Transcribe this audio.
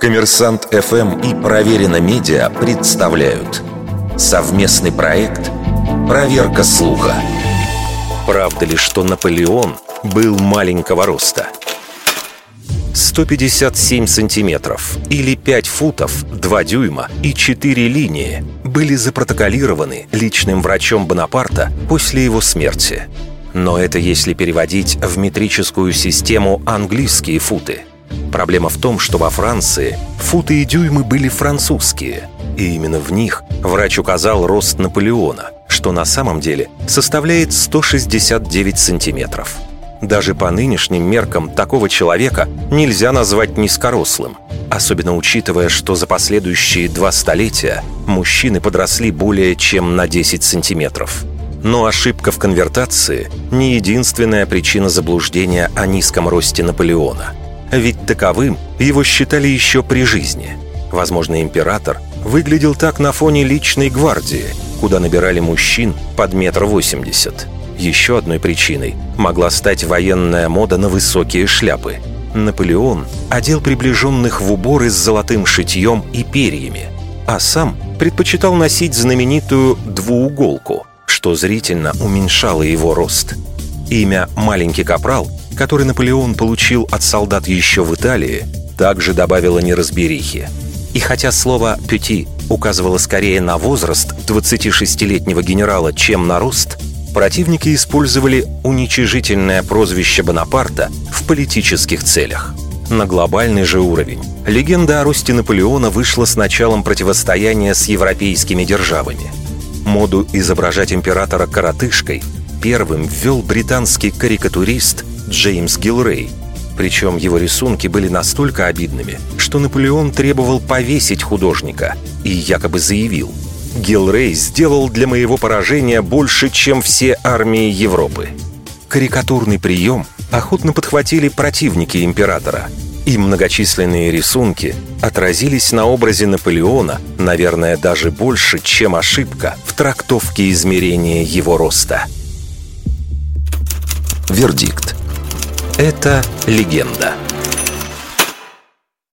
Коммерсант ФМ и Проверено Медиа представляют совместный проект «Проверка слуха». Правда ли, что Наполеон был маленького роста? 157 сантиметров или 5 футов, 2 дюйма и 4 линии были запротоколированы личным врачом Бонапарта после его смерти. Но это если переводить в метрическую систему английские футы – Проблема в том, что во Франции футы и дюймы были французские, и именно в них врач указал рост Наполеона, что на самом деле составляет 169 сантиметров. Даже по нынешним меркам такого человека нельзя назвать низкорослым, особенно учитывая, что за последующие два столетия мужчины подросли более чем на 10 сантиметров. Но ошибка в конвертации – не единственная причина заблуждения о низком росте Наполеона – ведь таковым его считали еще при жизни. Возможно, император выглядел так на фоне личной гвардии, куда набирали мужчин под метр восемьдесят. Еще одной причиной могла стать военная мода на высокие шляпы. Наполеон одел приближенных в уборы с золотым шитьем и перьями, а сам предпочитал носить знаменитую двууголку, что зрительно уменьшало его рост. Имя «маленький капрал» который Наполеон получил от солдат еще в Италии, также добавило неразберихи. И хотя слово «пюти» указывало скорее на возраст 26-летнего генерала, чем на рост, противники использовали уничижительное прозвище Бонапарта в политических целях. На глобальный же уровень легенда о росте Наполеона вышла с началом противостояния с европейскими державами. Моду изображать императора коротышкой первым ввел британский карикатурист Джеймс Гилрей. Причем его рисунки были настолько обидными, что Наполеон требовал повесить художника и якобы заявил «Гилрей сделал для моего поражения больше, чем все армии Европы». Карикатурный прием охотно подхватили противники императора, и многочисленные рисунки отразились на образе Наполеона, наверное, даже больше, чем ошибка в трактовке измерения его роста. Вердикт. Это легенда.